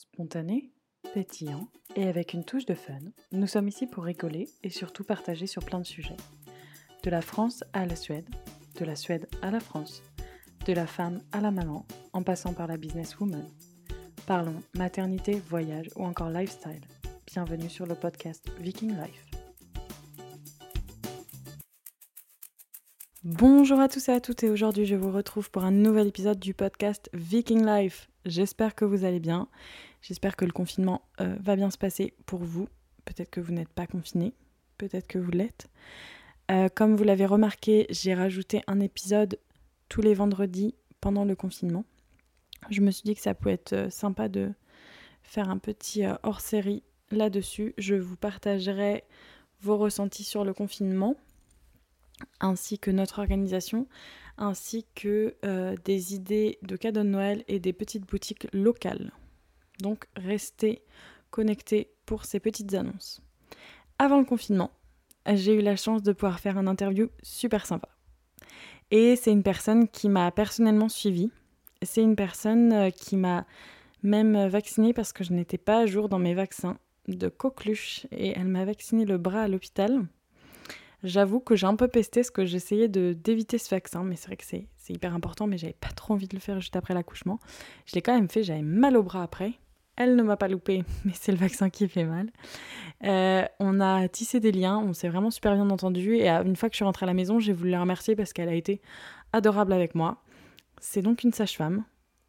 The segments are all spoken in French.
Spontané, pétillant et avec une touche de fun, nous sommes ici pour rigoler et surtout partager sur plein de sujets. De la France à la Suède, de la Suède à la France, de la femme à la maman, en passant par la businesswoman. Parlons maternité, voyage ou encore lifestyle. Bienvenue sur le podcast Viking Life. Bonjour à tous et à toutes et aujourd'hui je vous retrouve pour un nouvel épisode du podcast Viking Life. J'espère que vous allez bien, j'espère que le confinement euh, va bien se passer pour vous. Peut-être que vous n'êtes pas confiné, peut-être que vous l'êtes. Euh, comme vous l'avez remarqué, j'ai rajouté un épisode tous les vendredis pendant le confinement. Je me suis dit que ça pouvait être euh, sympa de faire un petit hors-série là-dessus. Je vous partagerai vos ressentis sur le confinement ainsi que notre organisation, ainsi que des idées de cadeaux de Noël et des petites boutiques locales. Donc restez connectés pour ces petites annonces. Avant le confinement, j'ai eu la chance de pouvoir faire une interview super sympa. Et c'est une personne qui m'a personnellement suivie. C'est une personne euh, qui m'a même vaccinée parce que je n'étais pas à jour dans mes vaccins de coqueluche et elle m'a vacciné le bras à l'hôpital. J'avoue que j'ai un peu pesté ce que j'essayais d'éviter ce vaccin, mais c'est vrai que c'est hyper important, mais j'avais pas trop envie de le faire juste après l'accouchement. Je l'ai quand même fait, j'avais mal au bras après. Elle ne m'a pas loupé, mais c'est le vaccin qui fait mal. Euh, on a tissé des liens, on s'est vraiment super bien entendu. Et une fois que je suis rentrée à la maison, j'ai voulu la remercier parce qu'elle a été adorable avec moi. C'est donc une sage-femme.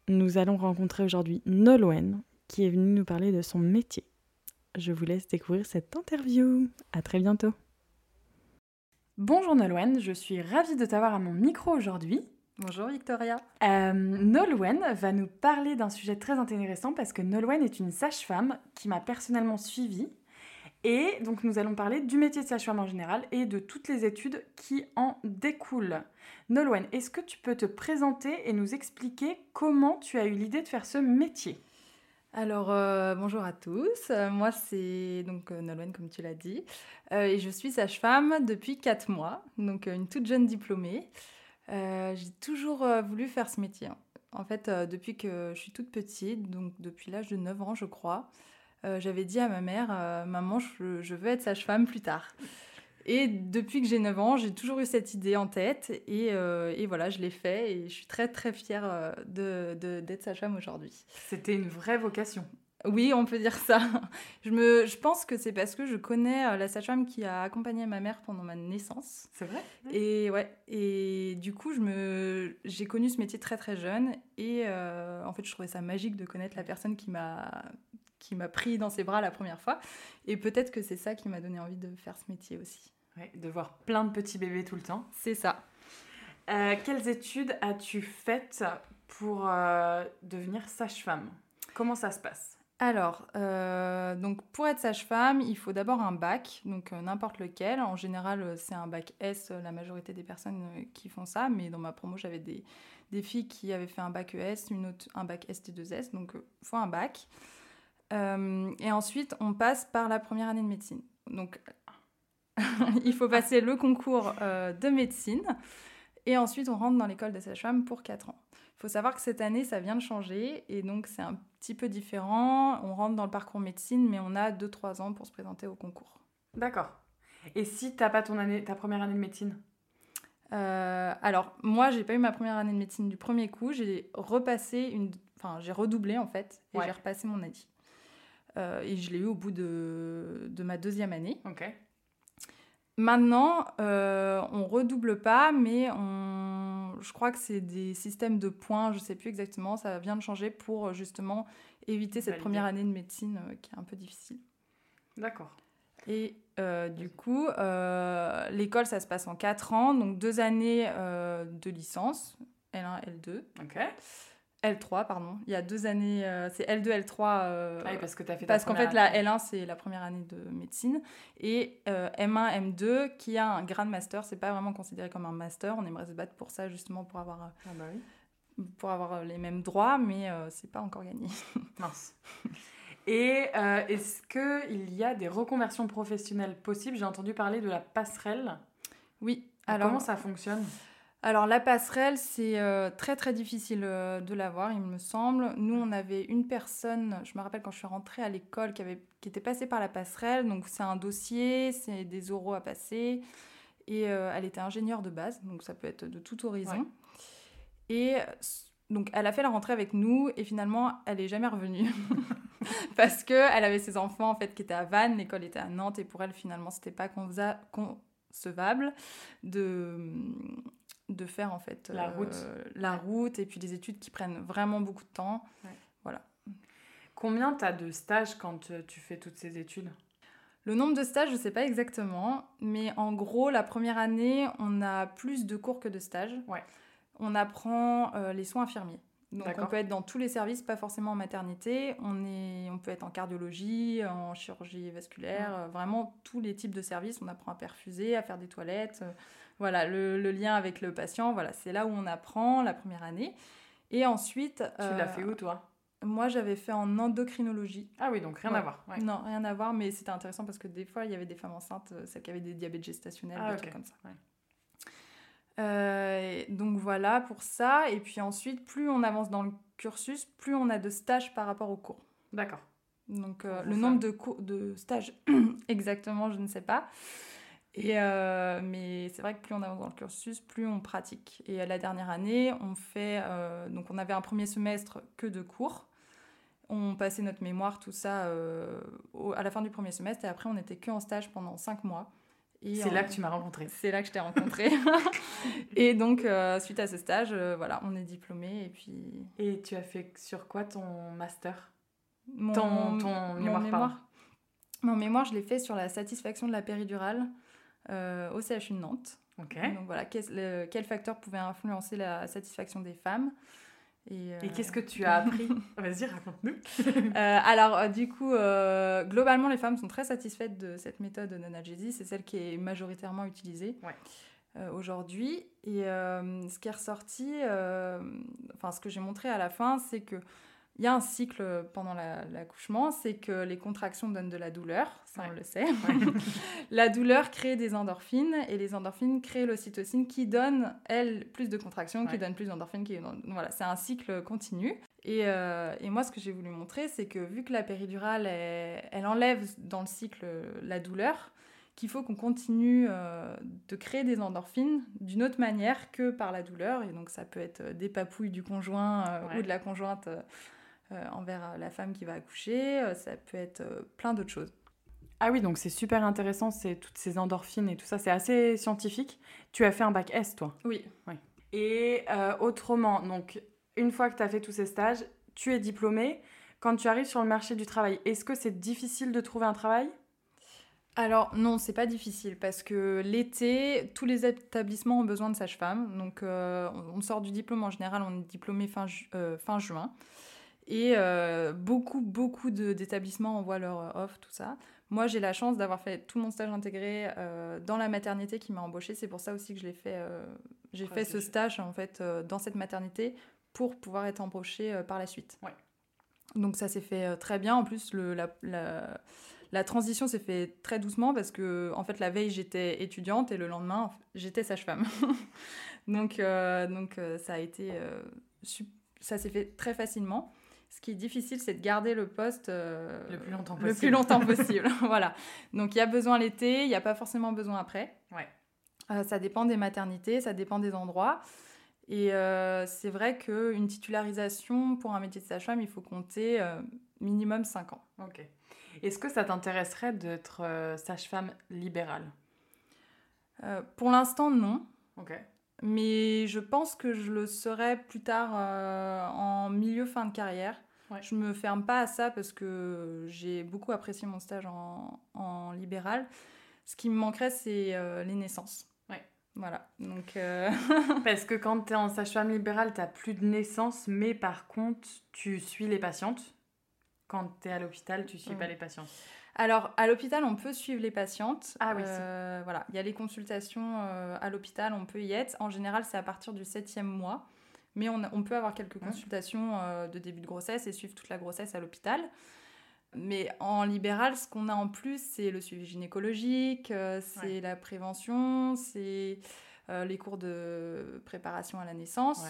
Nous allons rencontrer aujourd'hui Nolwenn, qui est venue nous parler de son métier. Je vous laisse découvrir cette interview. À très bientôt. Bonjour Nolwenn, je suis ravie de t'avoir à mon micro aujourd'hui. Bonjour Victoria. Euh, Nolwenn va nous parler d'un sujet très intéressant parce que Nolwenn est une sage-femme qui m'a personnellement suivie. Et donc nous allons parler du métier de sage-femme en général et de toutes les études qui en découlent. Nolwenn, est-ce que tu peux te présenter et nous expliquer comment tu as eu l'idée de faire ce métier? Alors, euh, bonjour à tous. Euh, moi, c'est donc euh, Nolwenn, comme tu l'as dit. et je suis sage-femme depuis 4 mois, donc une toute jeune diplômée. J'ai toujours voulu faire ce métier. Hein. En fait, depuis que je suis toute petite, donc depuis l'âge de 9 ans, je crois, j'avais dit à ma mère Maman, je veux être sage-femme plus tard. Et depuis que j'ai 9 ans, j'ai toujours eu cette idée en tête et, euh, et voilà, je l'ai fait et je suis très très fière euh, d'être de, d'être sage-femme aujourd'hui. C'était une vraie vocation. Oui, on peut dire ça. Je, me, je pense que c'est parce que je connais euh, la sage-femme qui a accompagné ma mère pendant ma naissance. C'est vrai? Et ouais, et du coup, je me, j'ai connu ce métier très très jeune et en fait, je trouvais ça magique de connaître la personne qui m'a qui m'a pris dans ses bras la première fois. Et peut-être que c'est ça qui m'a donné envie de faire ce métier aussi. de voir plein de petits bébés tout le temps. C'est ça. Euh, quelles études as-tu faites pour euh, devenir sage-femme? Comment ça se passe? Alors, euh, donc pour être sage-femme, il faut d'abord un bac, donc n'importe lequel. En général, c'est un bac S, la majorité des personnes qui font ça, mais dans ma promo, j'avais des, des, filles qui avaient fait un bac ES, une autre, un bac ST2S, donc il faut un bac. Euh, et ensuite, on passe par la première année de médecine. Donc, il faut passer le concours euh, de médecine. Et ensuite, on rentre dans l'école de sage-femme pour 4 ans. Faut savoir que cette année, ça vient de changer. Et donc, c'est un petit peu différent. On rentre dans le parcours médecine, mais on a 2-3 ans pour se présenter au concours. D'accord. Et si tu n'as pas ton année, ta première année de médecine? Euh, Alors, moi, j'ai pas eu ma première année de médecine du premier coup. J'ai repassé une... Enfin, j'ai redoublé, en fait. Et j'ai repassé mon année. Euh, et je l'ai eu au bout de, de ma deuxième année. Ok. Maintenant, euh, on redouble pas, mais on... je crois que c'est des systèmes de points, je sais plus exactement, ça vient de changer pour justement éviter cette première année de médecine euh, qui est un peu difficile. D'accord. Et euh, du coup, l'école, ça se passe en 4 ans, donc deux années de licence, L1, L2. Ok. L3, pardon. Il y a deux années, euh, c'est L2, L3. Euh, ah oui, parce que tu as fait Parce qu'en fait, la L1, c'est la première année de médecine. Et M1, euh, M2, qui a un grade master, c'est pas vraiment considéré comme un master. On aimerait se battre pour ça, justement, pour avoir, ah bah oui. pour avoir les mêmes droits, mais c'est pas encore gagné. Mince. Et est-ce qu'il y a des reconversions professionnelles possibles? J'ai entendu parler de la passerelle. Oui. Alors, comment ça fonctionne? Alors la passerelle, c'est euh, très très difficile euh, de l'avoir, il me semble. Nous, on avait une personne, je me rappelle quand je suis rentrée à l'école, qui, avait, qui était passée par la passerelle. Donc c'est un dossier, c'est des oraux à passer. Et euh, elle était ingénieure de base, donc ça peut être de tout horizon. Et donc elle a fait la rentrée avec nous et finalement elle est jamais revenue parce que elle avait ses enfants en fait qui étaient à Vannes, l'école était à Nantes et pour elle finalement c'était pas concevable de de faire en fait la route, euh, la route et puis des études qui prennent vraiment beaucoup de temps. Voilà. Combien tu as de stages quand euh, tu fais toutes ces études? Le nombre de stages, je ne sais pas exactement, mais en gros, la première année, on a plus de cours que de stages. Ouais. On apprend euh, les soins infirmiers. Donc on peut être dans tous les services, pas forcément en maternité. On, est, on peut être en cardiologie, en chirurgie vasculaire, vraiment tous les types de services. On apprend à perfuser, à faire des toilettes. Voilà, le, lien avec le patient, voilà, c'est là où on apprend la première année. Et ensuite... Tu l'as fait où, toi? moi, j'avais fait en endocrinologie. Ah oui, donc rien à voir. Non, rien à voir, mais c'était intéressant parce que des fois, il y avait des femmes enceintes, euh, celles qui avaient des diabètes gestationnels, ah, des trucs comme ça. Euh, donc voilà pour ça. Et puis ensuite, plus on avance dans le cursus, plus on a de stages par rapport au cours. D'accord. Donc euh, le nombre de, cours, de stages, exactement, je ne sais pas. Et euh, mais c'est vrai que plus on avance dans le cursus, plus on pratique. Et à la dernière année, on fait. Euh, donc, on avait un premier semestre que de cours. On passait notre mémoire, tout ça, euh, à la fin du premier semestre. Et après, on n'était que en stage pendant cinq mois. C'est là que tu m'as rencontré. C'est là que je t'ai rencontré. et donc, suite à ce stage, voilà, on est diplômé. Et puis. Et tu as fait sur quoi ton master? Mon, ton, ton mémoire, mon mémoire. Mon mémoire, je l'ai fait sur la satisfaction de la péridurale. Euh, au CHU de Nantes. Donc voilà, quel, quel, facteur pouvait influencer la satisfaction des femmes et, euh, qu'est-ce que tu as appris? Vas-y, raconte-nous. Euh, alors, du coup, globalement, les femmes sont très satisfaites de cette méthode de nanalgésie. C'est celle qui est majoritairement utilisée aujourd'hui. Et ce qui est ressorti, enfin, ce que j'ai montré à la fin, c'est que il y a un cycle pendant l'accouchement, c'est que les contractions donnent de la douleur, ça on le sait. la douleur crée des endorphines et les endorphines créent l'ocytocine qui donne, elle, plus de contractions, qui donne plus d'endorphines. Qui... Voilà, c'est un cycle continu. Et, euh, et, moi, ce que j'ai voulu montrer, c'est que vu que la péridurale, elle, enlève dans le cycle la douleur, qu'il faut qu'on continue euh, de créer des endorphines d'une autre manière que par la douleur. Et donc ça peut être des papouilles du conjoint euh, ou de la conjointe euh, envers la femme qui va accoucher, euh, ça peut être euh, plein d'autres choses. Ah oui, donc c'est super intéressant, c'est toutes ces endorphines et tout ça, c'est assez scientifique. Tu as fait un bac S, toi? Oui. oui. Et autrement, donc une fois que tu as fait tous ces stages, tu es diplômée. Quand tu arrives sur le marché du travail, est-ce que c'est difficile de trouver un travail? Alors non, c'est pas difficile parce que l'été, tous les établissements ont besoin de sages-femmes. Donc on sort du diplôme en général, on est diplômé fin, fin juin. Et euh, beaucoup, beaucoup d'établissements envoient leur euh, offre, tout ça. Moi, j'ai la chance d'avoir fait tout mon stage intégré euh, dans la maternité qui m'a embauchée. C'est pour ça aussi que je l'ai fait. j'ai fait ce stage en fait dans cette maternité pour pouvoir être embauchée par la suite. Ouais. Donc ça s'est fait très bien. En plus, le, la, la, la, transition s'est fait très doucement parce que en fait la veille j'étais étudiante et le lendemain j'étais sage-femme. donc donc ça a été ça s'est fait très facilement. Ce qui est difficile, c'est de garder le poste euh, le plus longtemps possible. Le plus longtemps possible. voilà. Donc il y a besoin l'été, il n'y a pas forcément besoin après. Ouais. Euh, ça dépend des maternités, ça dépend des endroits. Et euh, c'est vrai qu'une titularisation pour un métier de sage-femme, il faut compter minimum 5 ans. Ok. Est-ce que ça t'intéresserait d'être sage-femme libérale? Pour l'instant, non. Ok. Mais je pense que je le serai plus tard euh, en milieu fin de carrière. Ouais. Je me ferme pas à ça parce que j'ai beaucoup apprécié mon stage en, en libéral. Ce qui me manquerait, c'est euh, les naissances. Ouais. Voilà. Donc, euh, parce que quand tu es en sage-femme libérale, tu n'as plus de naissance, mais par contre, tu suis les patientes. Quand tu es à l'hôpital, tu suis pas les patientes. Alors, à l'hôpital, on peut suivre les patientes. Ah oui. Euh, voilà, il y a les consultations euh, à l'hôpital, on peut y être. En général, c'est à partir du septième mois. Mais on, peut avoir quelques consultations euh, de début de grossesse et suivre toute la grossesse à l'hôpital. Mais en libéral, ce qu'on a en plus, c'est le suivi gynécologique, c'est la prévention, c'est les cours de préparation à la naissance.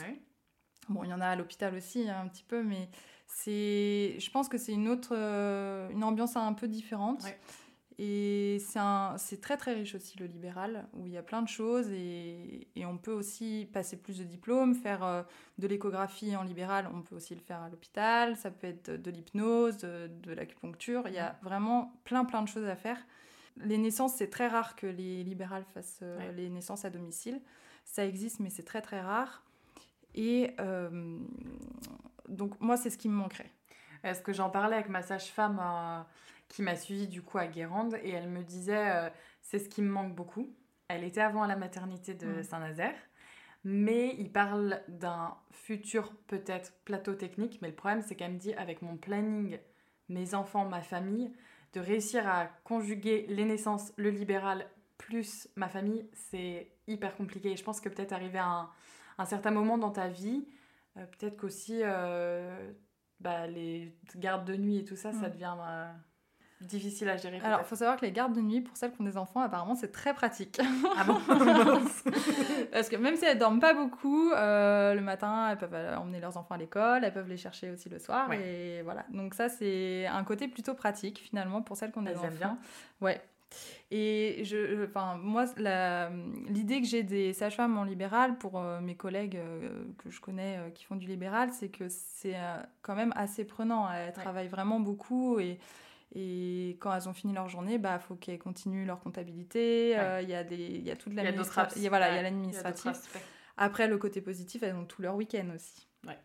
Bon, il y en a à l'hôpital aussi hein, un petit peu, mais c'est, je pense que c'est une autre, une ambiance un peu différente. Et c'est très très riche aussi le libéral, où il y a plein de choses et, et on peut aussi passer plus de diplômes, faire euh, de l'échographie en libéral, on peut aussi le faire à l'hôpital, ça peut être de l'hypnose, de, l'acupuncture, il y a vraiment plein plein de choses à faire. Les naissances, c'est très rare que les libérales fassent euh, les naissances à domicile. Ça existe, mais c'est très très rare. Et euh, donc moi, c'est ce qui me manquerait. Est-ce que j'en parlais avec ma sage-femme qui m'a suivie du coup à Guérande et elle me disait euh, c'est ce qui me manque beaucoup. Elle était avant à la maternité de mm. Saint-Nazaire, mais il parle d'un futur peut-être plateau technique, mais le problème c'est qu'elle me dit avec mon planning, mes enfants, ma famille, de réussir à conjuguer les naissances, le libéral plus ma famille, c'est hyper compliqué. Et je pense que peut-être arriver à un, certain moment dans ta vie, euh, peut-être qu'aussi euh, bah, les gardes de nuit et tout ça, ça mm. devient difficile à gérer. Alors, il faut savoir que les gardes de nuit, pour celles qui ont des enfants, apparemment, c'est très pratique. Ah bon Parce que même si elles dorment pas beaucoup, euh, le matin, elles peuvent emmener leurs enfants à l'école, elles peuvent les chercher aussi le soir. Et voilà. Donc, ça, c'est un côté plutôt pratique, finalement, pour celles qui ont des enfants. Bien. Ouais. Et je, enfin, moi, l'idée que j'ai des sages-femmes en libéral pour euh, mes collègues euh, que je connais qui font du libéral, c'est que c'est quand même assez prenant. Elles travaillent vraiment beaucoup et et quand elles ont fini leur journée, bah faut qu'elles continuent leur comptabilité. Euh, il y a des, il y a toute l'administratif. Voilà, il y a l'administratif. Après, le côté positif, elles ont tout leur week-end aussi. Ouais.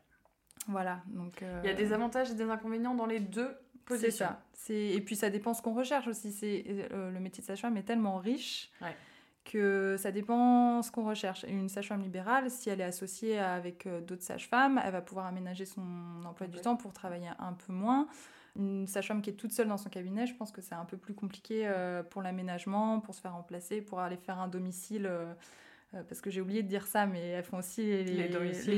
Voilà. Donc. Euh, il y a des avantages et des inconvénients dans les deux C'est ça. Et puis ça dépend ce qu'on recherche aussi. C'est euh, le métier de sage-femme est tellement riche. que ça dépend ce qu'on recherche. Une sage-femme libérale, si elle est associée avec d'autres sages-femmes, elle va pouvoir aménager son emploi du temps pour travailler un peu moins une sage-femme qui est toute seule dans son cabinet, je pense que c'est un peu plus compliqué euh, pour l'aménagement, pour se faire remplacer, pour aller faire un domicile. Euh, euh, parce que j'ai oublié de dire ça, mais elles font aussi les,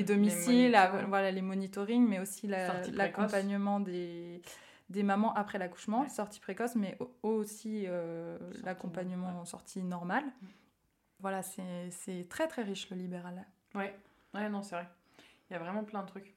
domiciles, les, voilà, les monitorings, mais aussi l'accompagnement des, des mamans après l'accouchement, sortie précoce, mais aussi l'accompagnement en sortie normale. Mm. Voilà, c'est très très riche le libéral. Ouais, ouais non, c'est vrai. Il y a vraiment plein de trucs.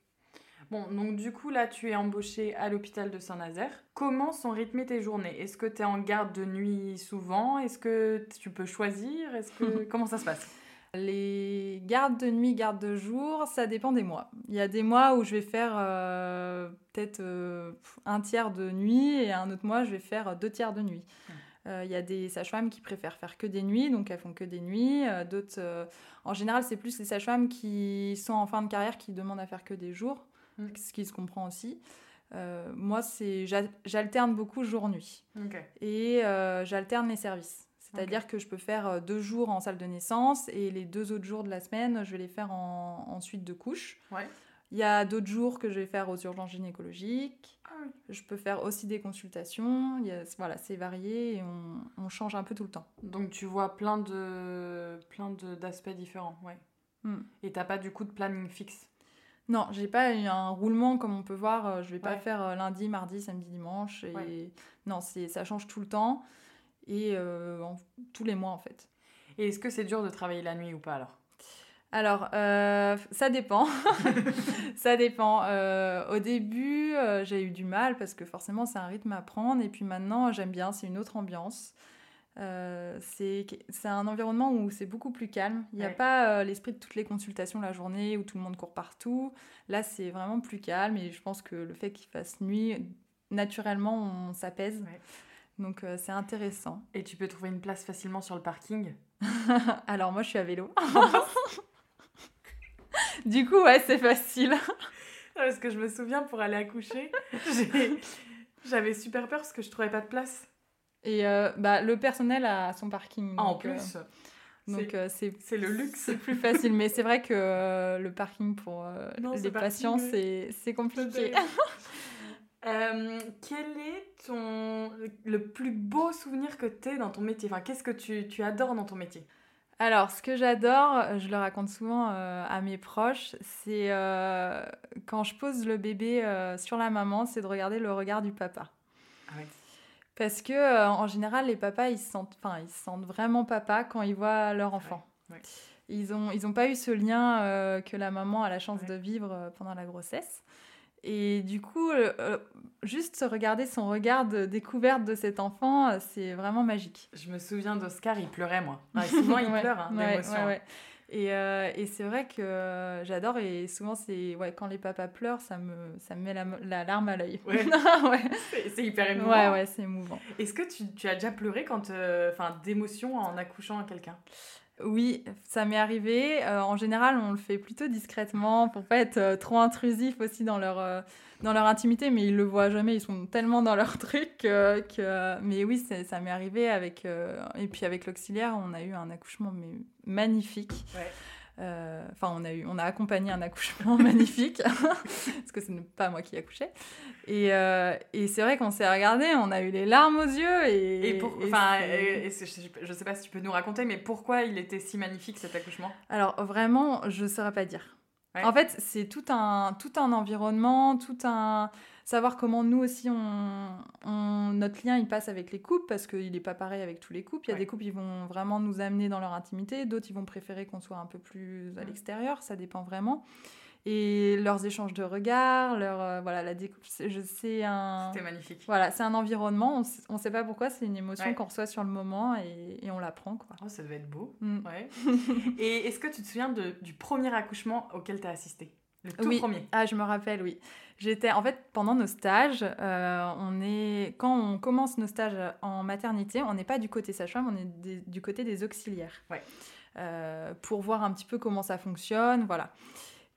Bon, donc du coup, là, tu es embauchée à l'hôpital de Saint-Nazaire. Comment sont rythmées tes journées? Est-ce que tu es en garde de nuit souvent? Est-ce que tu peux choisir? Est-ce que Comment ça se passe? Les gardes de nuit, gardes de jour, ça dépend des mois. Il y a des mois où je vais faire euh, peut-être euh, un tiers de nuit et un autre mois, je vais faire deux tiers de nuit. Euh, il y a des sages-femmes qui préfèrent faire que des nuits, donc elles font que des nuits. D'autres, en général, c'est plus les sages-femmes qui sont en fin de carrière qui demandent à faire que des jours. Mm. ce qui se comprend aussi. Moi, c'est j'alterne beaucoup jour-nuit. Et j'alterne les services. C'est-à-dire que je peux faire euh, deux jours en salle de naissance et les deux autres jours de la semaine, je vais les faire en, suite de couches. Il y a d'autres jours que je vais faire aux urgences gynécologiques. Ah je peux faire aussi des consultations. Il y a, voilà, c'est varié et on, on, change un peu tout le temps. Donc tu vois plein de plein d'aspects différents, ouais. Mm. Et t'as pas du coup de planning fixe? Non, j'ai pas un roulement comme on peut voir. Euh, je vais pas faire euh, lundi, mardi, samedi, dimanche. Et... Non, c'est ça change tout le temps et euh, tous les mois en fait. Et est-ce que c'est dur de travailler la nuit ou pas alors? Alors, ça dépend. ça dépend. au début, j'ai eu du mal parce que forcément, c'est un rythme à prendre. Et puis maintenant, j'aime bien, c'est une autre ambiance. Euh, c'est un environnement où c'est beaucoup plus calme. Il n'y a pas euh, l'esprit de toutes les consultations la journée où tout le monde court partout. Là, c'est vraiment plus calme et je pense que le fait qu'il fasse nuit, naturellement, on s'apaise. Donc, euh, c'est intéressant. Et tu peux trouver une place facilement sur le parking Alors, moi, je suis à vélo. du coup, ouais, c'est facile. parce que je me souviens, pour aller accoucher, j'avais super peur parce que je trouvais pas de place. Et euh, bah, le personnel a son parking. Ah, en plus euh, donc euh, c'est le luxe. C'est plus facile, mais c'est vrai que le parking pour les patients, c'est compliqué. quel est ton le plus beau souvenir que tu as dans ton métier? Enfin, Qu'est-ce que tu, tu, adores dans ton métier? Alors, ce que j'adore, je le raconte souvent à mes proches, c'est quand je pose le bébé sur la maman, c'est de regarder le regard du papa. Ah ouais. Parce que euh, en général, les papas, ils se sentent, enfin, ils sentent vraiment papa quand ils voient leur enfant. Ils n'ont ils ont pas eu ce lien euh, que la maman a la chance de vivre euh, pendant la grossesse. Et du coup, euh, euh, juste regarder son regard de découverte de cet enfant, euh, c'est vraiment magique. Je me souviens d'Oscar, il pleurait, moi. Ouais, souvent, il Ouais, pleure hein, ouais, d'émotion. Et, euh, et c'est vrai que j'adore, et souvent, c'est ouais, quand les papas pleurent, ça me, ça me met la, la larme à l'œil. Ouais. ouais. C'est- hyper émouvant. ouais, ouais, c'est émouvant. Est-ce que tu, tu as déjà pleuré quand, enfin, d'émotion en accouchant à quelqu'un? Oui, ça m'est arrivé. Euh, en général, on le fait plutôt discrètement pour pas être euh, trop intrusif aussi dans leur, euh, dans leur intimité, mais ils le voient jamais. Ils sont tellement dans leur truc que. Mais oui, ça m'est arrivé avec. Et puis avec l'auxiliaire, on a eu un accouchement magnifique. Euh, Enfin, on a eu, on a accompagné un accouchement magnifique parce que ce n'est pas moi qui accouchais. Et, euh, et c'est vrai qu'on s'est regardé, on a eu les larmes aux yeux et. Enfin, je, sais pas si tu peux nous raconter, mais pourquoi il était si magnifique cet accouchement? Alors vraiment, je ne saurais pas dire. Ouais. En fait, c'est tout un, tout un environnement, tout un... Savoir comment nous aussi, on, on- notre lien, il passe avec les couples, parce qu'il n'est pas pareil avec tous les couples. Il y a Ouais. des couples, ils vont vraiment nous amener dans leur intimité, d'autres, ils vont préférer qu'on soit un peu plus à Mm. l'extérieur, ça dépend vraiment. Et leurs échanges de regards, leur, euh, voilà, la découpe, c'est- je sais un... C'était magnifique. Voilà, c'est un environnement, on ne sait pas pourquoi, c'est une émotion Ouais. qu'on reçoit sur le moment et, et on l'apprend, quoi. Oh, ça devait être beau. Mm. Ouais. et est-ce que tu te souviens de- du premier accouchement auquel tu as assisté? Le tout Oui. premier Ah, je me rappelle, oui. J'étais, en fait, pendant nos stages, euh, on est, quand on commence nos stages en maternité, on n'est pas du côté sage-femme, on est des- du côté des auxiliaires. Ouais. Euh, pour voir un petit peu comment ça fonctionne, voilà.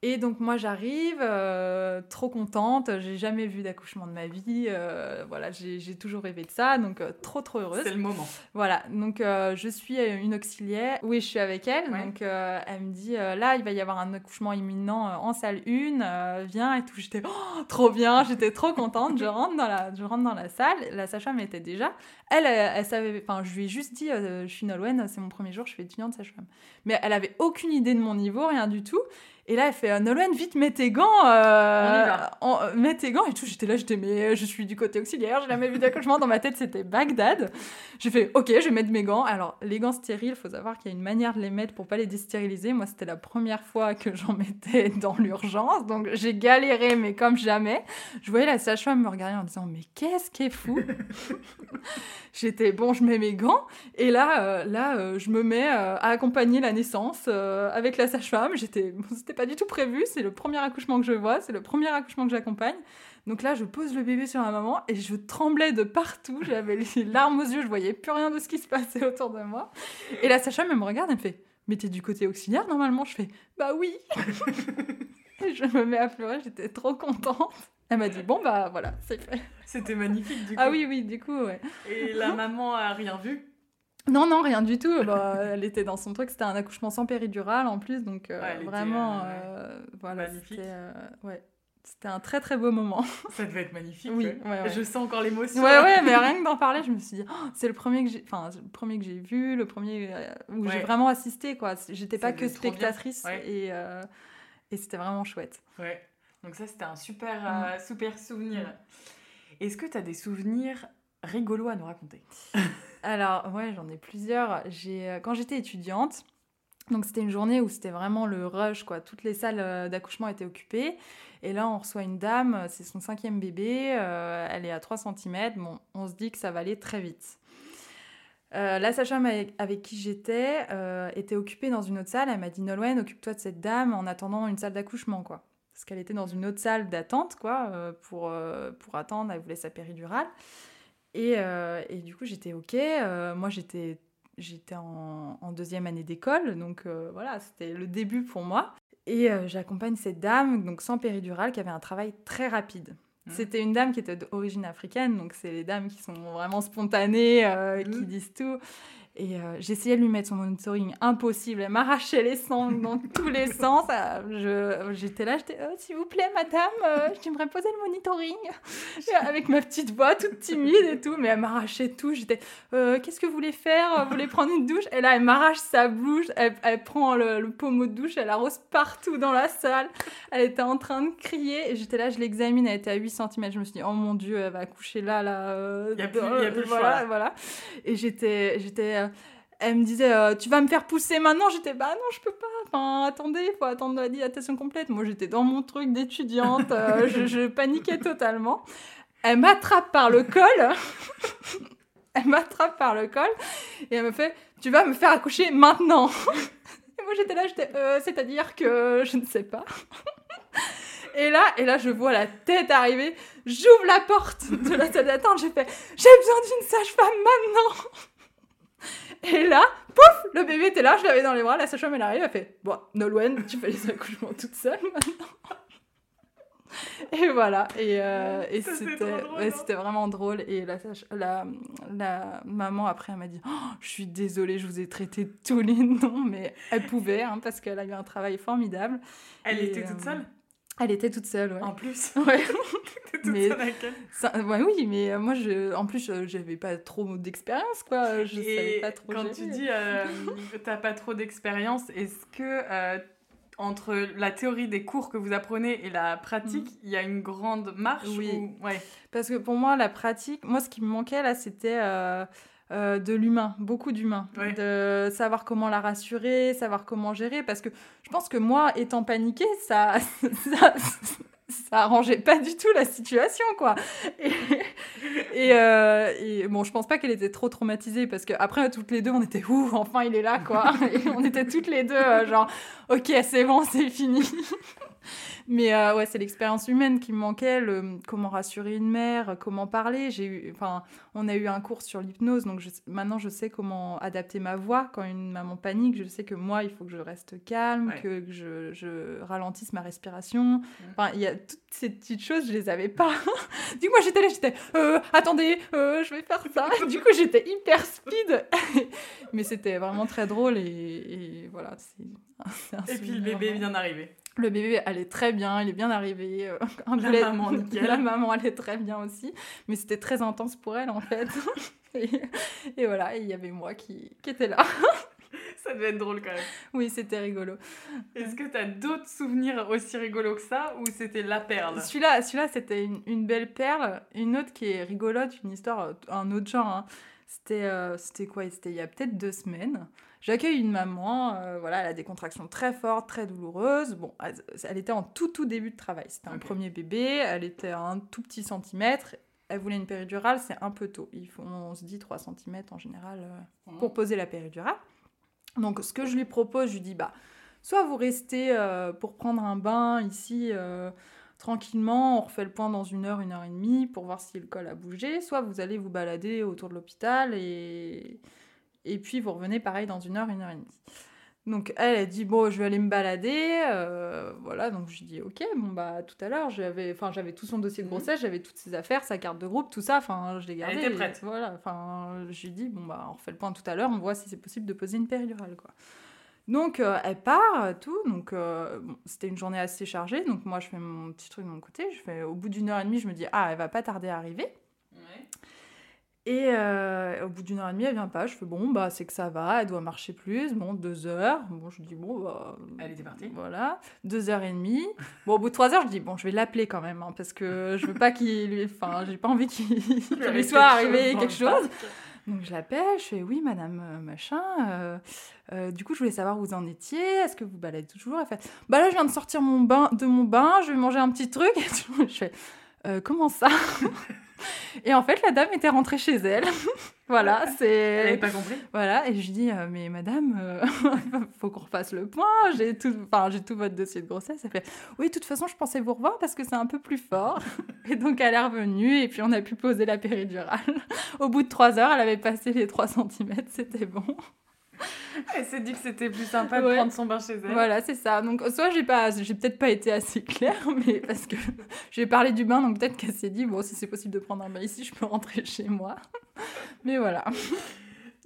Et donc moi j'arrive, euh, trop contente, j'ai jamais vu d'accouchement de ma vie, euh, voilà, j'ai toujours rêvé de ça, donc euh, trop trop heureuse. C'est le moment. Voilà, donc je suis une auxiliaire. Oui, je suis avec elle. Ouais. Donc elle me dit là, il va y avoir un accouchement imminent en salle 1, euh, viens et tout. J'étais oh, trop bien, j'étais trop contente. Je rentre dans la, je rentre dans la salle. La sage-femme était déjà. Elle, elle, elle savait. Enfin, je lui ai juste dit, je suis Nolwenn, c'est mon premier jour, je suis étudiante sage-femme. Mais elle avait aucune idée de mon niveau, rien du tout. Et là, elle fait euh, Nolwenn, vite, mets tes gants. euh, On en- euh, mets tes gants et tout. J'étais là, j'étais, mais je suis du côté auxiliaire, j'ai jamais vu d'accouchement. Dans ma tête, c'était Bagdad. J'ai fait, ok, je vais mettre mes gants. Alors, les gants stériles, il faut savoir qu'il y a une manière de les mettre pour pas les destériliser. Moi, c'était la première fois que j'en mettais dans l'urgence. Donc, j'ai galéré, mais comme jamais. Je voyais la sage-femme me regarder en disant, mais qu'est-ce qui est fou J'étais, bon, je mets mes gants. Et là, euh, là euh, je me mets à accompagner la naissance avec la sage-femme. J'étais, c'était pas du tout prévu. C'est le premier accouchement que je vois. C'est le premier accouchement que j'accompagne. Donc là, je pose le bébé sur la maman et je tremblais de partout. J'avais les larmes aux yeux, je voyais plus rien de ce qui se passait autour de moi. Et la sage-femme, elle me regarde, elle me fait Mais t'es du côté auxiliaire normalement Je fais Bah oui Et je me mets à pleurer, j'étais trop contente. Elle m'a dit Bon, bah voilà, c'est fait. C'était magnifique du coup. Ah oui, oui, du coup, ouais. Et la maman a rien vu? Non, non, rien du tout. Bah, elle était dans son truc. C'était un accouchement sans péridurale en plus, donc euh, Ouais, elle était, vraiment, euh, euh, voilà, magnifique. c'était ouais, c'était un très très beau moment. Ça devait être magnifique. Oui, ouais. Je sens encore l'émotion. ouais, ouais, mais rien que d'en parler, je me suis dit, Oh, c'est le premier que j'ai, enfin, le premier que j'ai vu, le premier où j'ai vraiment assisté, quoi. J'étais pas que spectatrice Ouais. et et c'était vraiment chouette. Ouais. Donc ça, c'était un super, euh, super souvenir. Est-ce que tu as des souvenirs rigolos à nous raconter? Alors, ouais, j'en ai plusieurs. J'ai, euh, quand j'étais étudiante, donc c'était une journée où c'était vraiment le rush, quoi. Toutes les salles euh, d'accouchement étaient occupées. Et là, on reçoit une dame, euh, c'est son cinquième bébé, elle est à 3 cm. Bon, on se dit que ça va aller très vite. La sage-femme avec, qui j'étais était occupée dans une autre salle. Elle m'a dit Nolwenn, occupe-toi de cette dame en attendant une salle d'accouchement, quoi. Parce qu'elle était dans une autre salle d'attente, quoi, pour, pour attendre. Elle voulait sa péridurale. Et, euh, et du coup, j'étais OK. Euh, moi, j'étais j'étais en, en deuxième année d'école, donc euh, voilà, c'était le début pour moi. Et j'accompagne cette dame, donc sans péridurale, qui avait un travail très rapide. Mhm. C'était une dame qui était d'origine africaine, donc c'est les dames qui sont vraiment spontanées, qui Mhm. disent tout. Et euh, j'essayais de lui mettre son monitoring, impossible. Elle m'arrachait les sangs dans tous les sens. Euh, je- J'étais là, j'étais, Euh, s'il vous plaît, madame, euh, j'aimerais poser le monitoring. Avec ma petite voix toute timide et tout, mais elle m'arrachait tout. J'étais, Euh, qu'est-ce que vous voulez faire? Vous voulez prendre une douche? Et là, elle m'arrache sa bouche, elle, elle prend le, le pommeau de douche, elle arrose partout dans la salle. Elle était en train de crier. Et j'étais là, je l'examine, elle était à 8 cm. Je me suis dit, oh mon Dieu, elle va accoucher là, là. euh, Y a a plus le voilà, choix. voilà. Et j'étais, j'étais, euh, elle me disait euh, tu vas me faire pousser maintenant? J'étais bah non je peux pas. Enfin attendez il faut attendre la dilatation complète. Moi j'étais dans mon truc d'étudiante euh, je, je, paniquais totalement. Elle m'attrape par le col. Elle m'attrape par le col et elle me fait tu vas me faire accoucher maintenant. Et moi j'étais là j'étais euh, c'est à dire que je ne sais pas. Et là, et là, je vois la tête arriver. J'ouvre la porte de la salle d'attente. J'ai fait, j'ai besoin d'une sage-femme maintenant. Et là, pouf, le bébé était là, je l'avais dans les bras, la sage-femme elle arrive, elle fait Bon, Nolwenn, tu fais les accouchements toute seule maintenant. Et voilà, et, euh, et c'était ouais, c'était vraiment drôle. Et la, la, la maman après, elle m'a dit oh, Je suis désolée, je vous ai traité tous les noms, mais elle pouvait, hein, parce qu'elle a eu un travail formidable. Elle était toute euh, seule? Elle était toute seule, ouais. En plus Ouais. toute Mais- seule avec elle. Ça- ouais, oui, mais euh, moi, je, en plus, je- j'avais pas trop d'expérience, quoi. Je Et savais pas trop quand tu dis euh, t'as pas trop d'expérience, est-ce que euh, entre la théorie des cours que vous apprenez et la pratique, il y a une grande marche. Oui. ou- Ouais. Parce que pour moi, la pratique, moi, ce qui me manquait là, c'était euh, euh, de l'humain, beaucoup d'humain. Ouais. De savoir comment la rassurer, savoir comment gérer. Parce que je pense que moi, étant paniquée, ça. ça ça arrangeait pas du tout la situation, quoi. Et, et, euh, et bon, je pense pas qu'elle était trop traumatisée parce que après toutes les deux, on était ouh, enfin il est là, quoi. Et on était toutes les deux, euh, genre, ok, c'est bon, c'est fini. Mais euh, ouais, c'est l'expérience humaine qui me manquait, le, comment rassurer une mère, comment parler. J'ai eu, enfin, on a eu un cours sur l'hypnose, donc je- maintenant je sais comment adapter ma voix quand une maman panique. Je sais que moi, il faut que je reste calme, Ouais. que, que je, je ralentisse ma respiration. Enfin, il y a toutes ces petites choses, je les avais pas. du coup, moi j'étais là, j'étais, euh, attendez, euh, je vais faire ça. du coup, j'étais hyper speed. Mais c'était vraiment très drôle et, et voilà. c'est- c'est un Et puis le bébé vient d'arriver. Le bébé allait très bien, il est bien arrivé. euh, La boulet- maman, nickel. La maman allait très bien aussi. Mais c'était très intense pour elle, en fait. et, et voilà, il y avait moi qui, qui était là. Ça devait être drôle quand même. Oui, c'était rigolo. Est-ce que t'as d'autres souvenirs aussi rigolos que ça ou c'était la perle? Celui-là, celui-là c'était une, une belle perle. Une autre qui est rigolote, une histoire, euh, un autre genre. hein. C'était euh, c'était quoi? C'était il y a peut-être deux semaines. J'accueille une maman, euh, voilà, elle a des contractions très fortes, très douloureuses. Bon, elle, elle était en tout tout début de travail. C'était un premier bébé, elle était à un tout petit centimètre. Elle voulait une péridurale, c'est un peu tôt. Il faut, on se dit 3 cm en général euh, pour poser la péridurale. Donc, ce que je lui propose, je lui dis, bah, soit vous restez euh, pour prendre un bain ici euh, tranquillement, on refait le point dans une heure, une heure et demie pour voir si le col a bougé, soit vous allez vous balader autour de l'hôpital et, et puis vous revenez pareil dans une heure, une heure et demie. Donc elle, elle dit bon, je vais aller me balader, euh, voilà. Donc je lui dis ok, bon bah tout à l'heure j'avais, enfin j'avais tout son dossier de Mhm. grossesse, j'avais toutes ses affaires, sa carte de groupe, tout ça, enfin je l'ai gardé. était prête. Voilà, enfin je lui dis bon bah on refait le point tout à l'heure, on voit si c'est possible de poser une péridurale quoi. Donc euh, elle part, tout. Donc euh, bon, c'était une journée assez chargée. Donc moi je fais mon petit truc de mon côté. Je fais au bout d'une heure et demie, je me dis ah elle va pas tarder à arriver. Et euh, au bout d'une heure et demie, elle vient pas. Je fais bon, bah c'est que ça va, elle doit marcher plus. Bon, deux heures. Bon, je dis bon, bah. Elle était partie. Voilà, deux heures et demie. Bon, au bout de trois heures, je dis bon, je vais l'appeler quand même, hein, parce que je veux pas qu'il lui. Enfin, j'ai pas envie qu'il lui soit quelque arrivé chose quelque chose. Donc je l'appelle, je fais oui, madame euh, machin. euh, euh, du coup, je voulais savoir où vous en étiez. Est-ce que vous baladez toujours? Elle fait bah là, je viens de sortir mon bain, de mon bain, je vais manger un petit truc. Je fais Euh, comment ça? Et en fait, la dame était rentrée chez elle. voilà, Elle c'est. avait pas compris Voilà, et je dis, euh, mais madame, euh, faut qu'on refasse le point, j'ai tout, enfin, j'ai tout votre dossier de grossesse. Elle fait, oui, de toute façon, je pensais vous revoir parce que c'est un peu plus fort. et donc, elle est revenue, et puis on a pu poser la péridurale. Au bout de trois heures, elle avait passé les 3 cm, c'était bon. Elle s'est dit que c'était plus sympa de Ouais. prendre son bain chez elle. Voilà, c'est ça. Donc, soit j'ai pas, j'ai peut-être pas été assez claire, mais parce que j'ai parlé du bain, donc peut-être qu'elle s'est dit, bon, si c'est possible de prendre un bain ici, je peux rentrer chez moi. Mais voilà.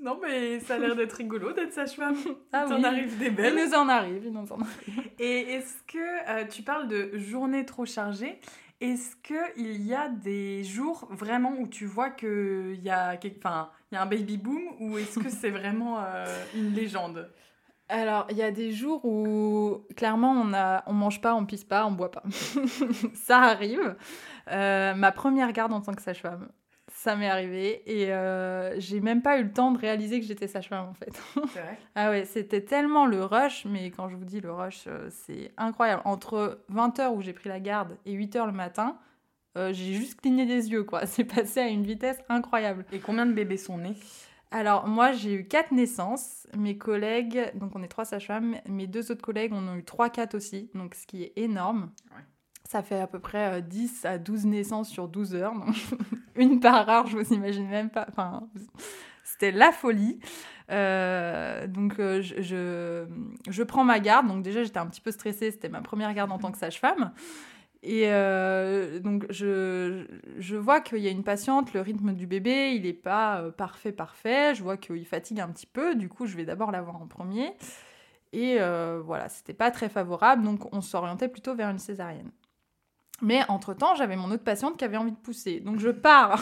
Non, mais ça a l'air d'être rigolo d'être sage-femme. Ah T'en oui. arrives des Il belles. nous en arrive, il nous en arrive. Et est-ce que euh, tu parles de journée trop chargée Est-ce qu'il y a des jours vraiment où tu vois qu'il y, a enfin, il y a un baby boom ou est-ce que c'est vraiment euh, une légende? Alors, il y a des jours où clairement on a, on mange pas, on pisse pas, on boit pas. ça arrive. Euh, ma première garde en tant que sage-femme, Ça m'est arrivé et euh, j'ai même pas eu le temps de réaliser que j'étais sage-femme en fait. C'est vrai? Ah ouais, c'était tellement le rush, mais quand je vous dis le rush, c'est incroyable. Entre 20h où j'ai pris la garde et 8h le matin, euh, j'ai juste cligné des yeux quoi. C'est passé à une vitesse incroyable. Et combien de bébés sont nés? Alors moi j'ai eu 4 naissances, mes collègues, donc on est 3 sages-femmes, mes deux autres collègues en ont eu 3-4 aussi, donc ce qui est énorme. Ouais. Ça fait à peu près euh, 10 à 12 naissances sur 12 heures, donc une par heure, je vous imagine même pas. Enfin, c'était la folie. Euh, donc euh, je, je, je prends ma garde, donc déjà j'étais un petit peu stressée, c'était ma première garde en tant que sage-femme. Et euh, donc, je, je vois qu'il y a une patiente, le rythme du bébé, il n'est pas euh, parfait, parfait. Je vois qu'il fatigue un petit peu. Du coup, je vais d'abord la voir en premier. Et euh, voilà, c'était pas très favorable. Donc, on s'orientait plutôt vers une césarienne. Mais entre-temps, j'avais mon autre patiente qui avait envie de pousser. Donc, je pars,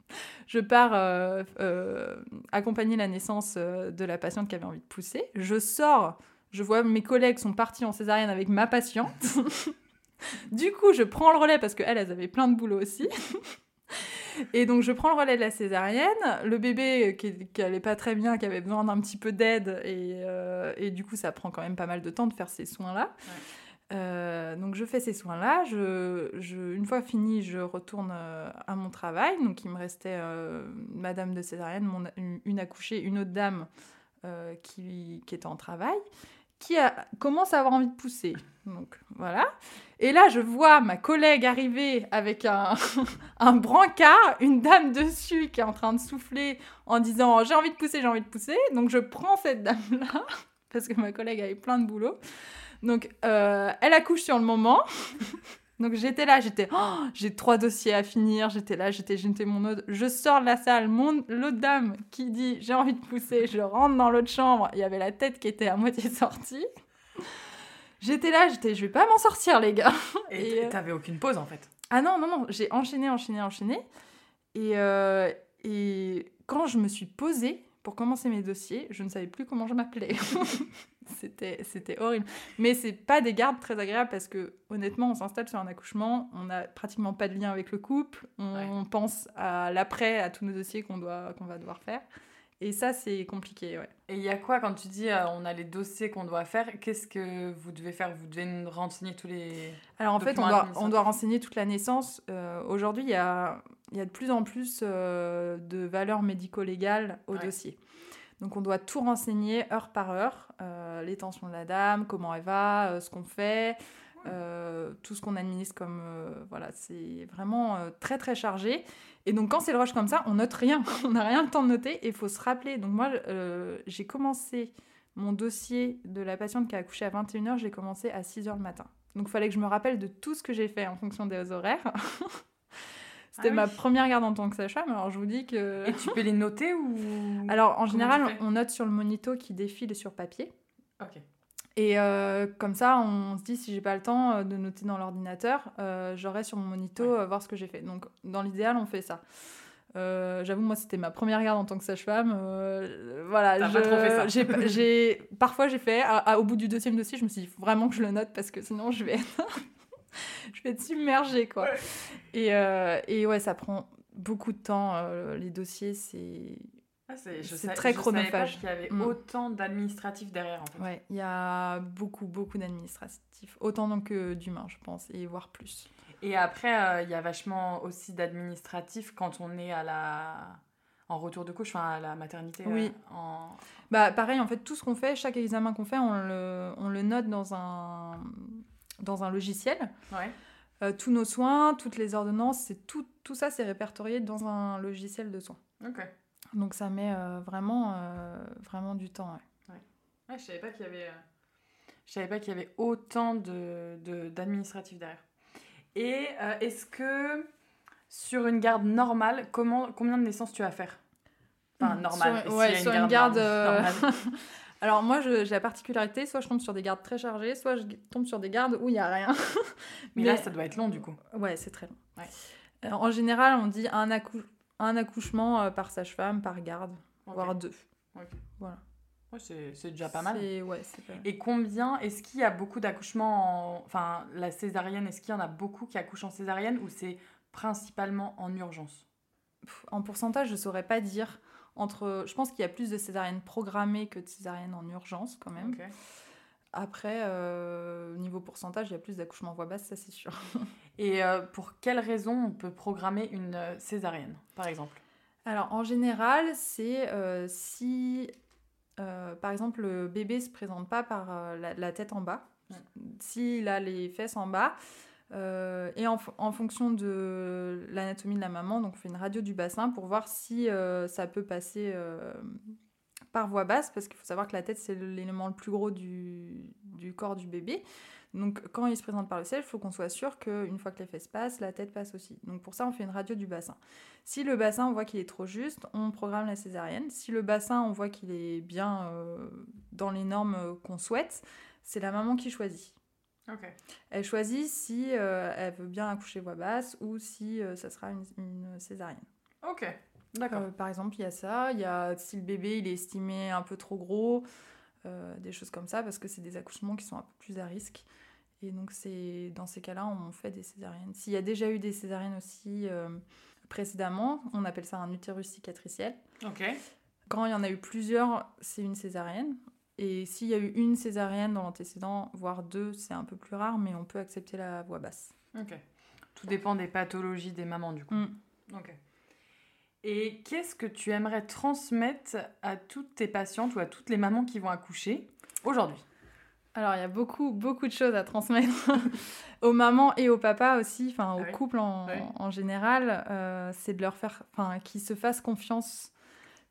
je pars euh, accompagner la naissance de la patiente qui avait envie de pousser. Je sors, je vois mes collègues sont partis en césarienne avec ma patiente. Du coup, je prends le relais parce qu'elles, elles avaient plein de boulot aussi. Et donc, je prends le relais de la césarienne. Le bébé qui, qui allait pas très bien, qui avait besoin d'un petit peu d'aide. Et, euh, et du coup, ça prend quand même pas mal de temps de faire ces soins-là. Euh, donc, je fais ces soins-là. Je, je- une fois fini, je retourne euh, à mon travail. Donc, il me restait euh, madame de césarienne, mon, une, accouchée, une autre dame qui, qui était en travail, qui commence à avoir envie de pousser. Donc, voilà. Et là, je vois ma collègue arriver avec un, un brancard, une dame dessus qui est en train de souffler en disant j'ai envie de pousser, j'ai envie de pousser. Donc je prends cette dame-là parce que ma collègue avait plein de boulot. Donc euh, elle accouche sur le moment. Donc j'étais là, j'étais Oh, j'ai trois dossiers à finir, j'étais là, j'étais j'étais mon autre. Je sors de la salle, mon l'autre dame qui dit j'ai envie de pousser, je rentre dans l'autre chambre, il y avait la tête qui était à moitié sortie. J'étais là, j'étais je vais pas m'en sortir les gars. Et euh, t'avais aucune pause en fait. Ah non, non, non, j'ai enchaîné, enchaîné, enchaîné. Et, euh, et quand je me suis posée pour commencer mes dossiers, je ne savais plus comment je m'appelais. c'était, c'était horrible. Mais c'est pas des gardes très agréables parce que honnêtement, on s'installe sur un accouchement, on n'a pratiquement pas de lien avec le couple, on, Ouais. pense à l'après, à tous nos dossiers qu'on, doit, qu'on va devoir faire. Et ça, c'est compliqué, ouais. Et il y a quoi quand tu dis euh, on a les dossiers qu'on doit faire Qu'est-ce que vous devez faire? Vous devez renseigner tous les. Alors en fait, on doit, on doit renseigner toute la naissance. Euh, Aujourd'hui, il y a, il y a de plus en plus euh, de valeurs médico-légales au Ouais. dossier. Donc on doit tout renseigner heure par heure, euh, les tensions de la dame, comment elle va, euh, ce qu'on fait, tout ce qu'on administre comme... voilà, c'est vraiment très très chargé. Et donc quand c'est le rush comme ça, on note rien, on n'a rien le temps de noter et il faut se rappeler. Donc moi, j'ai commencé mon dossier de la patiente qui a accouché à 21h, j'ai commencé à 6h le matin. Donc il fallait que je me rappelle de tout ce que j'ai fait en fonction des horaires. C'était Ah oui. ma première garde en tant que sage-femme, alors je vous dis que... Et tu peux les noter ou. Alors en Comment général, on note sur le monito qui défile sur papier. Ok. Et euh, comme ça, on se dit, si j'ai pas le temps euh, de noter dans l'ordinateur, euh, j'aurai sur mon monito Ouais. voir ce que j'ai fait. Donc, dans l'idéal, on fait ça. Euh, J'avoue, moi, c'était ma première garde en tant que sage-femme. euh, voilà, T'as je- pas trop fait ça. j'ai j'ai- parfois j'ai fait, à- à- au bout du deuxième dossier, je me suis dit, il faut vraiment que je le note parce que sinon, je vais être, je vais être submergée, quoi. Et, euh, et ouais, ça prend beaucoup de temps. euh, les dossiers, c'est Ah, c'est très je chronophage. qu'il y avait Mm. autant d'administratifs derrière en fait. Ouais, il y a beaucoup, beaucoup d'administratifs. Autant donc que d'humains, je pense, et voire plus. Et après, euh, il y a vachement aussi d'administratifs quand on est à la... en retour de couche, enfin à la maternité. Oui. euh, en... Bah, pareil, en fait, tout ce qu'on fait, chaque examen qu'on fait, on le, on le note dans un, dans un logiciel. Ouais. Euh, tous nos soins, toutes les ordonnances, c'est tout, tout ça, c'est répertorié dans un logiciel de soins. Donc ça met euh, vraiment, euh, vraiment du temps. ouais. Ouais, je savais pas qu'il y avait. Je savais pas qu'il y avait autant de de- d'administratifs derrière. Et est-ce que sur une garde normale, comment combien de naissances tu vas faire? Enfin Mmh, normale. sur- ouais, une garde, norm- normale. Alors moi, j'ai la particularité, soit je tombe sur des gardes très chargées, soit je tombe sur des gardes où il n'y a rien. Mais là, ça doit être long du coup. Ouais, c'est très long. Ouais. Euh, en général, on dit un, accou- un accouchement euh, par sage-femme, par garde, voire deux. Ouais, c'est déjà pas mal. Ouais, pas. Et combien Est-ce qu'il y a beaucoup d'accouchements en... Enfin, la césarienne, est-ce qu'il y en a beaucoup qui accouchent en césarienne ou c'est principalement en urgence? En pourcentage, je saurais pas dire. Entre, je pense qu'il y a plus de césariennes programmées que de césariennes en urgence quand même. Après, euh, niveau pourcentage, il y a plus d'accouchements en voix basse, ça c'est sûr. Et euh, pour quelle raison on peut programmer une euh, césarienne, par exemple? Alors en général, c'est euh, si, par exemple, le bébé se présente pas par la, la tête en bas, s'il a les fesses en bas, euh, et en, fonction de l'anatomie de la maman, donc on fait une radio du bassin pour voir si euh, ça peut passer euh, par voie basse, parce qu'il faut savoir que la tête c'est l'élément le plus gros du, du corps du bébé. Donc quand il se présente par le ciel, il faut qu'on soit sûr qu'une fois que les fesses passent, la tête passe aussi. Donc pour ça, on fait une radio du bassin. Si le bassin, on voit qu'il est trop juste, on programme la césarienne. Si le bassin, on voit qu'il est bien dans les normes qu'on souhaite, c'est la maman qui choisit. Ok. Elle choisit si euh, elle veut bien accoucher voix basse ou si euh, ça sera une, une césarienne. Ok. D'accord. Euh, par exemple, il y a ça. Il y a si le bébé il est estimé un peu trop gros, des choses comme ça, parce que c'est des accouchements qui sont un peu plus à risque. Et donc, c'est dans ces cas-là, on fait des césariennes. S'il y a déjà eu des césariennes aussi précédemment, on appelle ça un utérus cicatriciel. ok. Quand il y en a eu plusieurs, c'est une césarienne. Et s'il y a eu une césarienne dans l'antécédent, voire deux, c'est un peu plus rare, mais on peut accepter la voix basse. Ok. Tout dépend des pathologies des mamans, du coup. Mm. Ok. Et qu'est-ce que tu aimerais transmettre à toutes tes patientes ou à toutes les mamans qui vont accoucher aujourd'hui? Alors, il y a beaucoup, beaucoup de choses à transmettre aux mamans et aux papas aussi, enfin aux Ah oui. couples en, Oui. en général. euh, c'est de leur faire, enfin, qu'ils se fassent confiance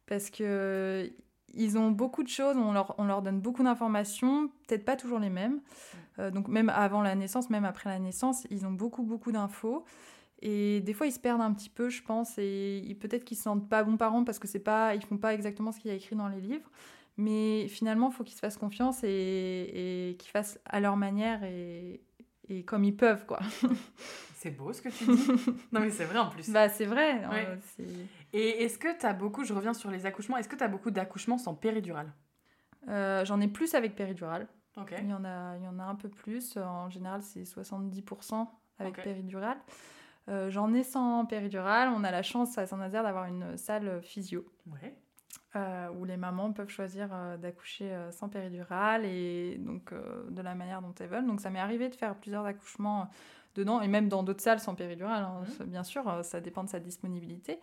parce que ils ont beaucoup de choses, on leur, on leur donne beaucoup d'informations, peut-être pas toujours les mêmes. Euh, donc, même avant la naissance, même après la naissance, ils ont beaucoup, beaucoup d'infos. Et des fois, ils se perdent un petit peu, je pense, et peut-être qu'ils se sentent pas bons parents parce que c'est pas, ils font pas exactement ce qu'il y a écrit dans les livres. Mais finalement, il faut qu'ils se fassent confiance et, et qu'ils fassent à leur manière et, et comme ils peuvent, quoi. C'est beau ce que tu dis. non, mais c'est vrai en plus. bah, c'est vrai. Ouais. c'est- Et est-ce que tu as beaucoup, je reviens sur les accouchements, est-ce que tu as beaucoup d'accouchements sans péridurale? Euh, J'en ai plus avec péridurale. Ok. Il y, en a, il y en a un peu plus. En général, c'est 70% avec Ok. péridurale. Euh, J'en ai sans péridurale. On a la chance à Saint-Nazaire d'avoir une salle physio. Ouais. Euh, où les mamans peuvent choisir euh, d'accoucher euh, sans péridurale et donc de la manière dont elles veulent. Donc ça m'est arrivé de faire plusieurs accouchements dedans et même dans d'autres salles sans péridurale. hein. Ça, Bien sûr, ça dépend de sa disponibilité.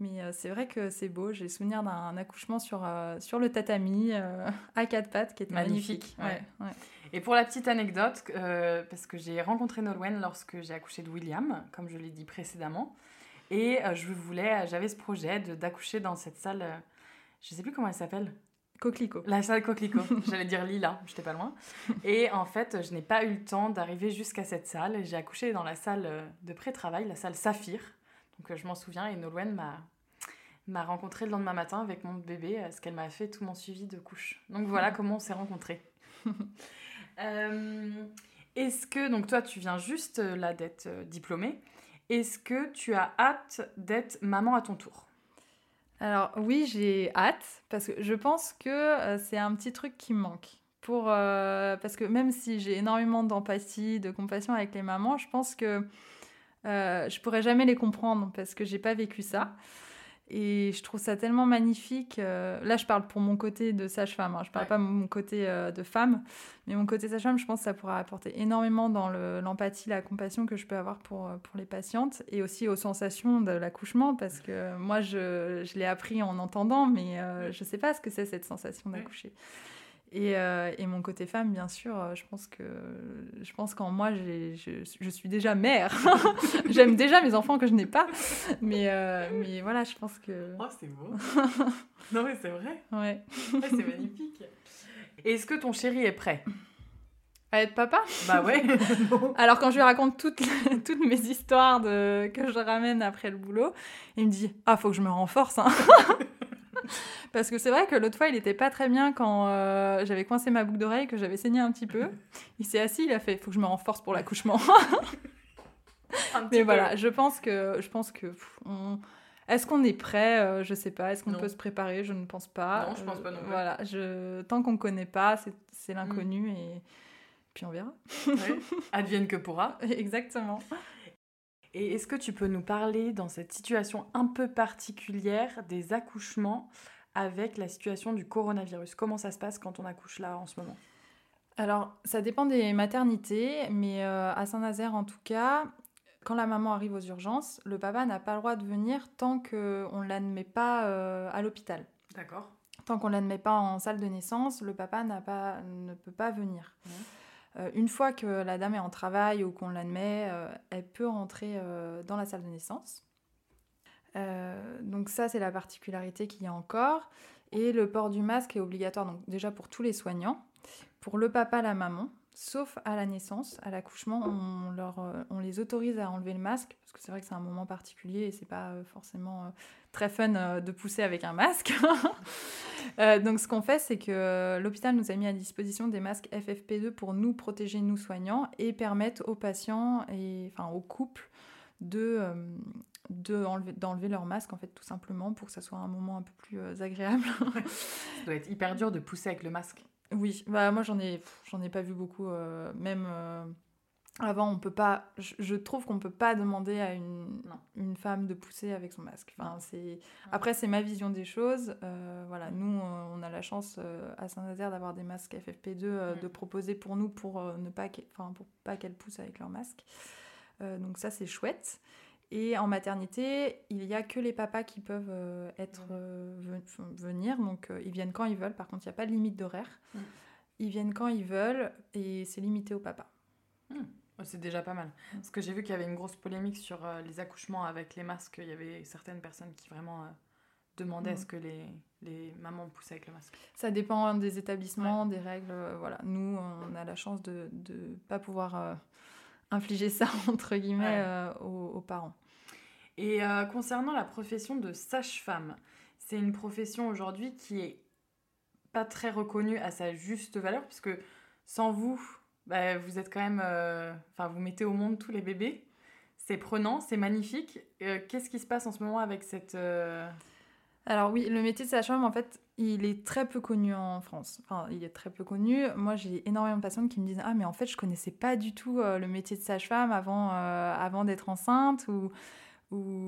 Mais c'est vrai que c'est beau. J'ai souvenir d'un accouchement sur, sur le tatami à quatre pattes qui était Magnifique, magnifique. Ouais, ouais. Et pour la petite anecdote, parce que j'ai rencontré Nolwenn lorsque j'ai accouché de William, comme je l'ai dit précédemment, et je voulais, j'avais ce projet d'accoucher dans cette salle, je sais plus comment elle s'appelle, Coquelicot. la salle Coquelicot, j'allais dire Lila, j'étais pas loin. Et en fait, je n'ai pas eu le temps d'arriver jusqu'à cette salle, j'ai accouché dans la salle euh, de pré-travail, la salle Saphir. Donc euh, je m'en souviens, et Nolwenn m'a m'a rencontré le lendemain matin avec mon bébé, parce qu'elle m'a fait tout mon suivi de couche. Donc voilà comment on s'est rencontrés. Euh, Est-ce que, donc toi tu viens juste euh, là d'être euh, diplômée, est-ce que tu as hâte d'être maman à ton tour? Alors oui, j'ai hâte parce que je pense que euh, c'est un petit truc qui me manque. Euh, parce que même si j'ai énormément d'empathie, de compassion avec les mamans, je pense que euh, je pourrais jamais les comprendre parce que j'ai pas vécu ça. Et je trouve ça tellement magnifique. euh, là, je parle pour mon côté de sage-femme. hein, je parle Ouais. pas mon côté euh, de femme. Mais mon côté sage-femme, je pense que ça pourra apporter énormément dans le- l'empathie, la compassion que je peux avoir pour, euh, pour les patientes et aussi aux sensations de l'accouchement parce que moi, je, je l'ai appris en entendant, mais euh, je sais pas ce que c'est cette sensation Ouais. Et, euh, et mon côté femme, bien sûr, euh, je pense que je pense qu'en moi, je, je suis déjà mère. J'aime déjà mes enfants que je n'ai pas. Mais, euh, mais voilà, je pense que... Oh, c'est beau Non mais c'est vrai Ouais. Ouais, c'est magnifique. Est-ce que ton chéri est prêt À être papa? Bah ouais. Alors quand je lui raconte toutes, toutes mes histoires de, que je ramène après le boulot, il me dit « Ah, faut que je me renforce hein. Parce que c'est vrai que l'autre fois, il était pas très bien quand euh, j'avais coincé ma boucle d'oreille, que j'avais saigné un petit peu. Il s'est assis, il a fait « Faut que je me renforce pour l'accouchement. » Mais peu. voilà, je pense que... Je pense que pff, on- Est-ce qu'on est prêt Euh, Je sais pas. Est-ce qu'on peut se préparer? Je ne pense pas. Non, je pense pas non plus. Voilà, je... tant qu'on connaît pas, c'est- Mm. l'inconnu et puis on verra. Ouais. Advienne que pourra. Exactement. Et est-ce que tu peux nous parler dans cette situation un peu particulière des accouchements avec la situation du coronavirus? Comment ça se passe quand on accouche là en ce moment? Alors, ça dépend des maternités, mais euh, à Saint-Nazaire en tout cas, quand la maman arrive aux urgences, le papa n'a pas le droit de venir tant qu'on ne l'admet pas euh, à l'hôpital. D'accord. Tant qu'on ne l'admet pas en salle de naissance, le papa pas, ne peut pas venir. Euh, une fois que la dame est en travail ou qu'on l'admet, elle peut rentrer dans la salle de naissance. Donc ça, c'est la particularité qu'il y a encore. Et le port du masque est obligatoire, donc déjà pour tous les soignants, pour le papa, la maman, sauf à la naissance, à l'accouchement, on, euh, les autorise à enlever le masque, parce que c'est vrai que c'est un moment particulier et c'est pas euh, forcément euh, très fun de pousser avec un masque. donc ce qu'on fait, c'est que l'hôpital nous a mis à disposition des masques FFP2 pour nous protéger, nous soignants, et permettre aux patients et enfin aux couples de d'enlever leur masque en fait tout simplement pour que ça soit un moment un peu plus agréable. ça doit être hyper dur de pousser avec le masque. Oui, bah moi j'en ai, j'en ai pas vu beaucoup. Euh, même euh, avant, on peut pas. Je, trouve qu'on peut pas demander à une, une femme de pousser avec son masque. Enfin, c'est après c'est ma vision des choses. Euh, voilà, nous on a la chance à Saint-Nazaire d'avoir des masques FFP2 de proposer pour nous pour ne pas, enfin pour pas qu'elles poussent avec leur masque. Donc ça c'est chouette. Et en maternité, il n'y a que les papas qui peuvent euh, être, euh, venir. Donc, euh, ils viennent quand ils veulent. Par contre, il n'y a pas de limite d'horaire. Mm. Ils viennent quand ils veulent et c'est limité au papa. Mm. C'est déjà pas mal. Mm. Parce que j'ai vu qu'il y avait une grosse polémique sur les accouchements avec les masques. Il y avait certaines personnes qui vraiment demandaient à ce que les, les, mamans poussent avec le masque. Ça dépend des établissements, des règles. voilà. Nous, on a la chance de ne pas pouvoir infliger ça, entre guillemets, euh, aux, parents. Et euh, concernant la profession de sage-femme, c'est une profession aujourd'hui qui est pas très reconnue à sa juste valeur, puisque sans vous, bah, vous êtes quand même... Euh, enfin, vous mettez au monde tous les bébés. C'est prenant, c'est magnifique. Qu'est-ce qui se passe en ce moment avec cette... Alors oui, le métier de sage-femme, en fait, il est très peu connu en France. Enfin, il est très peu connu. Moi, j'ai énormément de patientes qui me disent Ah, mais en fait, je connaissais pas du tout euh, le métier de sage-femme avant, euh, avant d'être enceinte. Ou,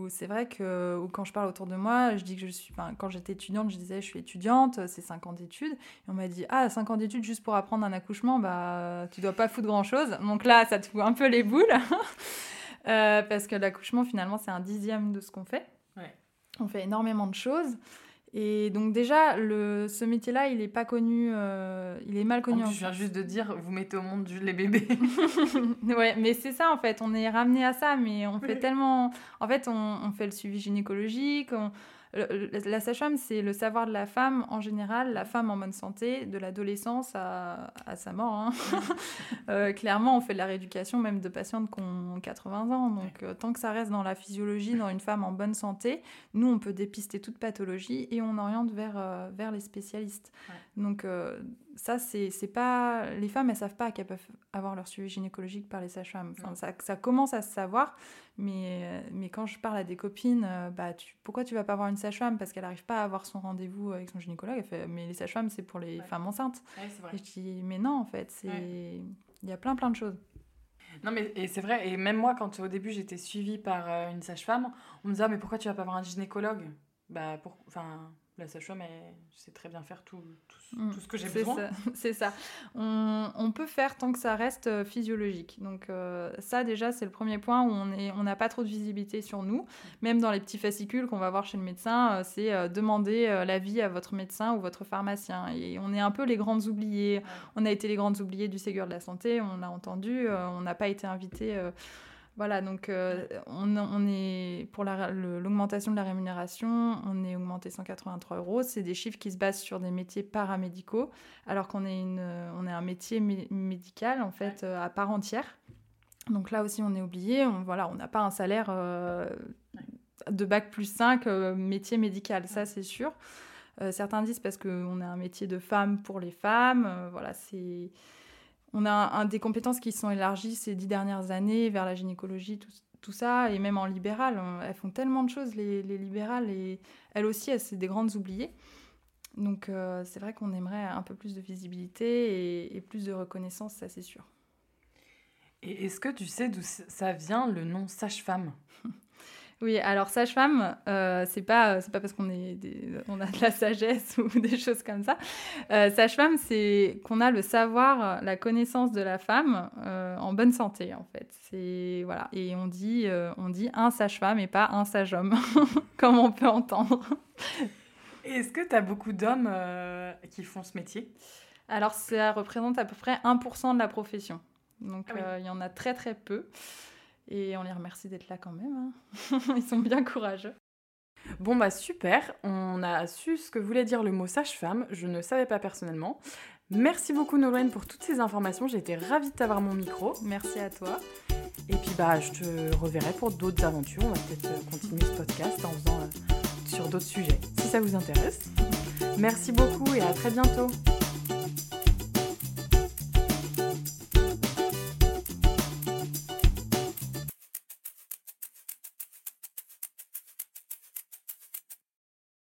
c'est vrai que ou quand je parle autour de moi, je dis que je suis. Quand j'étais étudiante, je disais Je suis étudiante, c'est 5 ans d'études. Et on m'a dit Ah, 5 ans d'études juste pour apprendre un accouchement, bah, tu dois pas foutre grand-chose. Donc là, ça te fout un peu les boules. Euh, parce que l'accouchement, finalement, c'est un dixième de ce qu'on fait. On fait énormément de choses. Et donc déjà, le, ce métier-là, il n'est pas connu, euh, il est mal connu. En plus, je viens juste de dire, vous mettez au monde les bébés. ouais, mais c'est ça en fait, on est ramené à ça, mais on fait tellement... En fait, on, on, fait le suivi gynécologique, on, la sage-femme, c'est le savoir de la femme en général, la femme en bonne santé, de l'adolescence à, sa mort. Hein. Euh, clairement, on fait de la rééducation même de patientes qui ont 80 ans. Donc, euh, tant que ça reste dans la physiologie, dans une femme en bonne santé, nous, on peut dépister toute pathologie et on oriente vers, euh, vers les spécialistes. Donc, ça, c'est pas. Les femmes, elles savent pas qu'elles peuvent avoir leur suivi gynécologique par les sages-femmes. Enfin, ça, ça, commence à se savoir, mais, mais quand je parle à des copines, bah, tu, pourquoi tu vas pas voir une sage-femme? Parce qu'elle n'arrive pas à avoir son rendez-vous avec son gynécologue. Elle fait, mais les sages-femmes, c'est pour les femmes enceintes. et je dis, mais non, en fait, c'est il y a plein, plein de choses. Non, mais et c'est vrai, et même moi, quand au début j'étais suivie par euh, une sage-femme, on me disait, ah, mais pourquoi tu vas pas voir un gynécologue? Bah, pour. Enfin la sage-femme, je sais très bien faire tout, tout, mm. ce que j'ai besoin. C'est ça. On, on, peut faire tant que ça reste euh, physiologique. Donc euh, ça, déjà, c'est le premier point où on n'a on pas trop de visibilité sur nous. Même dans les petits fascicules qu'on va voir chez le médecin, euh, c'est demander l'avis à votre médecin ou votre pharmacien. Et on est un peu les grandes oubliées. On a été les grandes oubliées du Ségur de la Santé, on l'a entendu. on n'a pas été invité voilà, donc euh, on, est pour l'augmentation de la rémunération, on est augmenté 183 euros. C'est des chiffres qui se basent sur des métiers paramédicaux, alors qu'on est, une, on est un métier médical en fait euh, à part entière. Donc là aussi, on est oublié. On voilà, on n'a pas un salaire euh, de bac plus 5 métier médical, ça c'est sûr. certains disent parce qu'on a un métier de femme pour les femmes. voilà, c'est on a un, des compétences qui sont élargies ces dix dernières années vers la gynécologie, tout, ça, et même en libéral. elles font tellement de choses, les, libérales, et elles aussi, elles, c'est des grandes oubliées. Donc euh, c'est vrai qu'on aimerait un peu plus de visibilité et, plus de reconnaissance, ça c'est sûr. Et est-ce que tu sais d'où ça vient le nom sage-femme? oui, alors sage-femme, euh, c'est pas c'est pas parce qu'on est on a de la sagesse ou des choses comme ça. Euh, sage-femme, c'est qu'on a le savoir, la connaissance de la femme euh, en bonne santé en fait. C'est voilà et on dit on dit un sage-femme et pas un sage-homme comme on peut entendre. Est-ce que tu as beaucoup d'hommes qui font ce métier? Alors ça représente à peu près 1% de la profession. Donc ah il y en a très très peu. Et on les remercie d'être là quand même. Hein. Ils sont bien courageux. Bon bah super, on a su ce que voulait dire le mot sage-femme, je ne savais pas personnellement. Merci beaucoup Nolwenn pour toutes ces informations, j'ai été ravie de t'avoir mon micro. Merci à toi. Et puis bah je te reverrai pour d'autres aventures, on va peut-être euh, continuer ce podcast en faisant euh, sur d'autres sujets, si ça vous intéresse. Merci beaucoup et à très bientôt.